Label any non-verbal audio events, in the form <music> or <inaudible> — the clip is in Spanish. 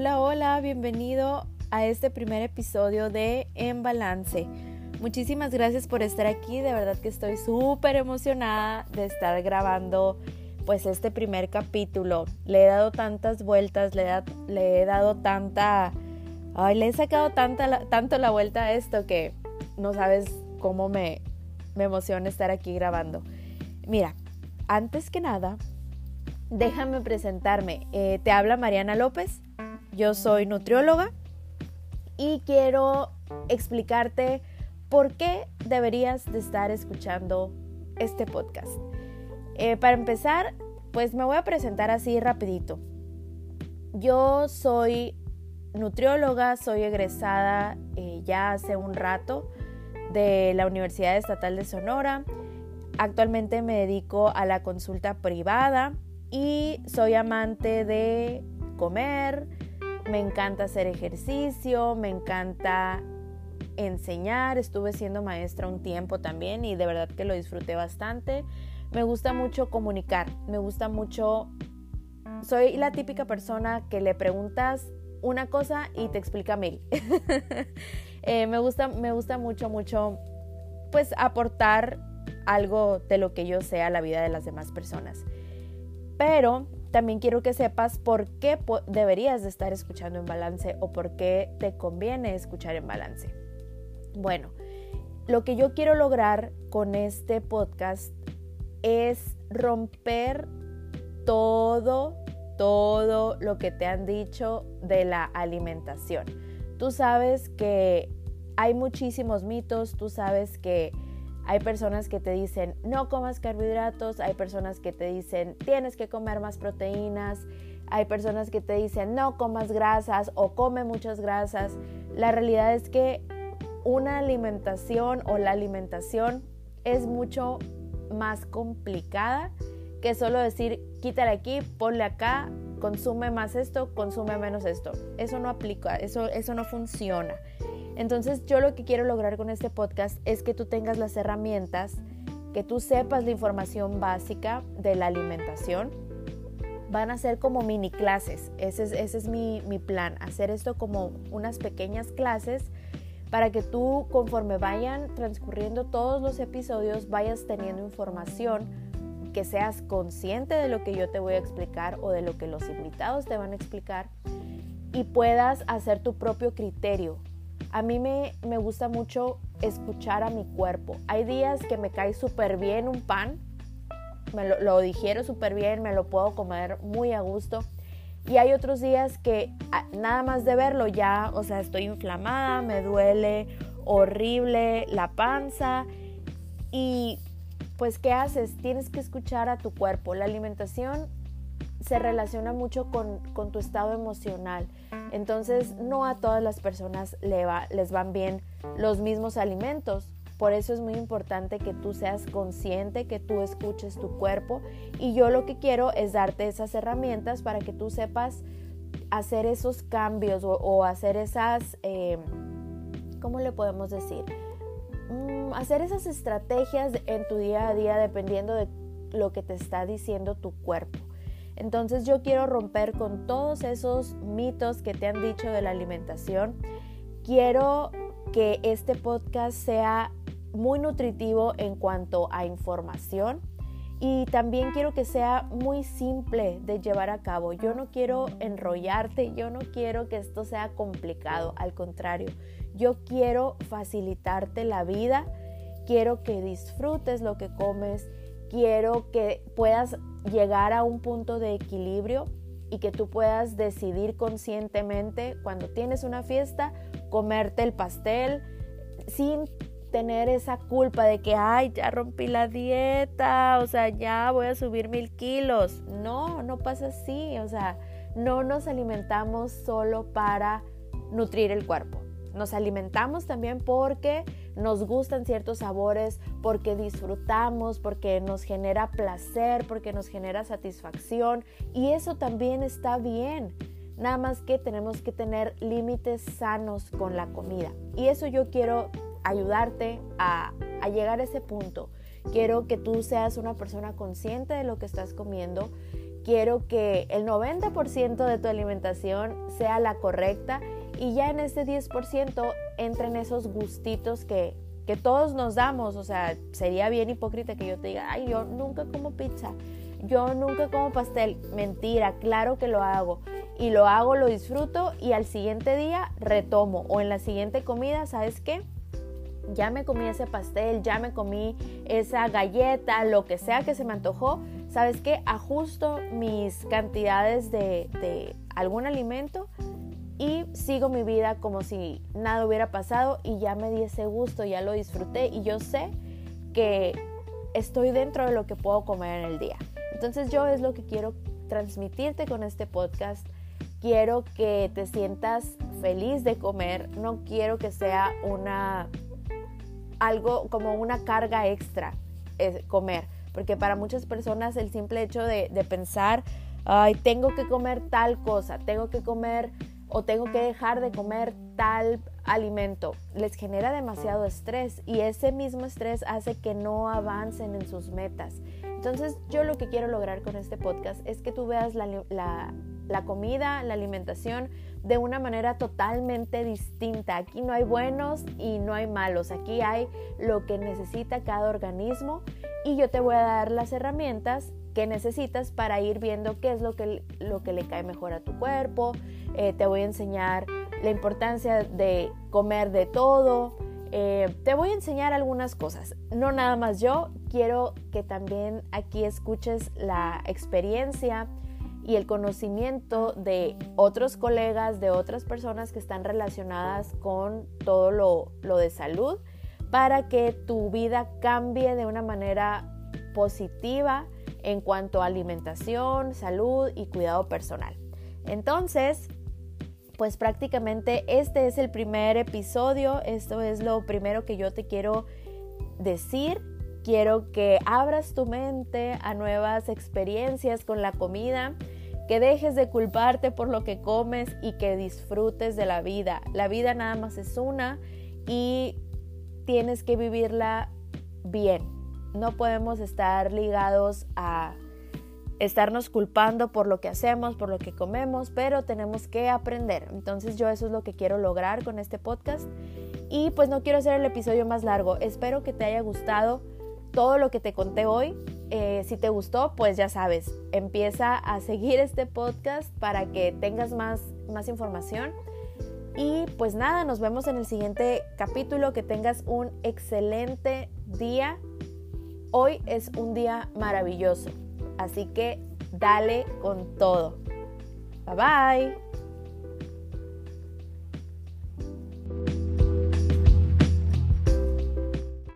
Hola, hola, bienvenido a este primer episodio de En Balance. Muchísimas gracias por estar aquí, de verdad que estoy súper emocionada de estar grabando pues este primer capítulo. Le he dado tantas vueltas, le he, dado tanta... Ay, le he sacado tanta, tanto la vuelta a esto que no sabes cómo me, me emociona estar aquí grabando. Mira, antes que nada, déjame presentarme. Eh, te habla Mariana López, yo soy nutrióloga y quiero explicarte por qué deberías de estar escuchando este podcast. Eh, para empezar, pues me voy a presentar así rapidito. Yo soy nutrióloga, soy egresada eh, ya hace un rato de la Universidad Estatal de Sonora. Actualmente me dedico a la consulta privada y soy amante de comer, me encanta hacer ejercicio, me encanta enseñar, estuve siendo maestra un tiempo también y de verdad que lo disfruté bastante. Me gusta mucho comunicar, me gusta mucho, soy la típica persona que le preguntas una cosa y te explica mil. <laughs> Eh, me, gusta, me gusta mucho, mucho, pues aportar algo de lo que yo sé a la vida de las demás personas. Pero también quiero que sepas por qué deberías de estar escuchando en balance o por qué te conviene escuchar en balance. Bueno, lo que yo quiero lograr con este podcast es romper todo, todo lo que te han dicho de la alimentación. Tú sabes que hay muchísimos mitos, tú sabes que hay personas que te dicen no comas carbohidratos, hay personas que te dicen tienes que comer más proteínas, hay personas que te dicen no comas grasas o come muchas grasas. La realidad es que una alimentación o la alimentación es mucho más complicada que solo decir quítale aquí, ponle acá, consume más esto, consume menos esto. Eso no aplica, eso, eso no funciona. Entonces yo lo que quiero lograr con este podcast es que tú tengas las herramientas, que tú sepas la información básica de la alimentación. Van a ser como mini clases, ese es, ese es mi, mi plan, hacer esto como unas pequeñas clases para que tú conforme vayan transcurriendo todos los episodios vayas teniendo información, que seas consciente de lo que yo te voy a explicar o de lo que los invitados te van a explicar y puedas hacer tu propio criterio, a mí me, gusta mucho escuchar a mi cuerpo. Hay días que me cae súper bien un pan, me lo, lo digiero súper bien, me lo puedo comer muy a gusto. Y hay otros días que nada más de verlo ya, o sea, estoy inflamada, me duele horrible la panza. Y pues, ¿qué haces? Tienes que escuchar a tu cuerpo. La alimentación se relaciona mucho con, tu estado emocional. Entonces, no a todas las personas les van bien los mismos alimentos. Por eso es muy importante que tú seas consciente, que tú escuches tu cuerpo. Y yo lo que quiero es darte esas herramientas para que tú sepas hacer esos cambios o, hacer esas, eh, ¿cómo le podemos decir? Mm, hacer esas estrategias en tu día a día dependiendo de lo que te está diciendo tu cuerpo. Entonces yo quiero romper con todos esos mitos que te han dicho de la alimentación. Quiero que este podcast sea muy nutritivo en cuanto a información y también quiero que sea muy simple de llevar a cabo. Yo no quiero enrollarte, yo no quiero que esto sea complicado, al contrario, yo quiero facilitarte la vida, quiero que disfrutes lo que comes, quiero que puedas llegar a un punto de equilibrio y que tú puedas decidir conscientemente cuando tienes una fiesta comerte el pastel sin tener esa culpa de que, ay, ya rompí la dieta, o sea, ya voy a subir mil kilos. No, no pasa así, o sea, no nos alimentamos solo para nutrir el cuerpo. Nos alimentamos también porque nos gustan ciertos sabores, porque disfrutamos, porque nos genera placer, porque nos genera satisfacción y eso también está bien. Nada más que tenemos que tener límites sanos con la comida. Y eso yo quiero ayudarte a, a llegar a ese punto. Quiero que tú seas una persona consciente de lo que estás comiendo. quiero que el 90% de tu alimentación sea la correcta y ya en ese 10% entren esos gustitos que, que todos nos damos. O sea, sería bien hipócrita que yo te diga, ay, yo nunca como pizza, yo nunca como pastel. Mentira, claro que lo hago. Y lo hago, lo disfruto y al siguiente día retomo. O en la siguiente comida, ¿sabes qué? Ya me comí ese pastel, ya me comí esa galleta, lo que sea que se me antojó. ¿Sabes qué? Ajusto mis cantidades de, de algún alimento y sigo mi vida como si nada hubiera pasado y ya me di ese gusto, ya lo disfruté y yo sé que estoy dentro de lo que puedo comer en el día. Entonces yo es lo que quiero transmitirte con este podcast. Quiero que te sientas feliz de comer, no quiero que sea una algo como una carga extra es comer, porque para muchas personas el simple hecho de, de pensar, ay, tengo que comer tal cosa, tengo que comer o tengo que dejar de comer tal alimento, les genera demasiado estrés y ese mismo estrés hace que no avancen en sus metas. Entonces yo lo que quiero lograr con este podcast es que tú veas la, la, comida, la alimentación de una manera totalmente distinta. Aquí no hay buenos y no hay malos, aquí hay lo que necesita cada organismo y yo te voy a dar las herramientas que necesitas para ir viendo qué es lo que, lo que le cae mejor a tu cuerpo. Eh, te voy a enseñar la importancia de comer de todo. Eh, te voy a enseñar algunas cosas. No nada más yo, quiero que también aquí escuches la experiencia y el conocimiento de otros colegas, de otras personas que están relacionadas con todo lo, lo de salud, para que tu vida cambie de una manera positiva en cuanto a alimentación, salud y cuidado personal. Entonces, pues prácticamente este es el primer episodio, esto es lo primero que yo te quiero decir. Quiero que abras tu mente a nuevas experiencias con la comida, que dejes de culparte por lo que comes y que disfrutes de la vida. La vida nada más es una y tienes que vivirla bien, no podemos estar ligados a estarnos culpando por lo que hacemos, por lo que comemos, pero tenemos que aprender. Entonces yo eso es lo que quiero lograr con este podcast. Y pues no quiero hacer el episodio más largo. Espero que te haya gustado todo lo que te conté hoy. Eh, si te gustó, pues ya sabes, empieza a seguir este podcast para que tengas más, más información. Y pues nada, nos vemos en el siguiente capítulo. Que tengas un excelente día Hoy es un día maravilloso, así que dale con todo. Bye bye.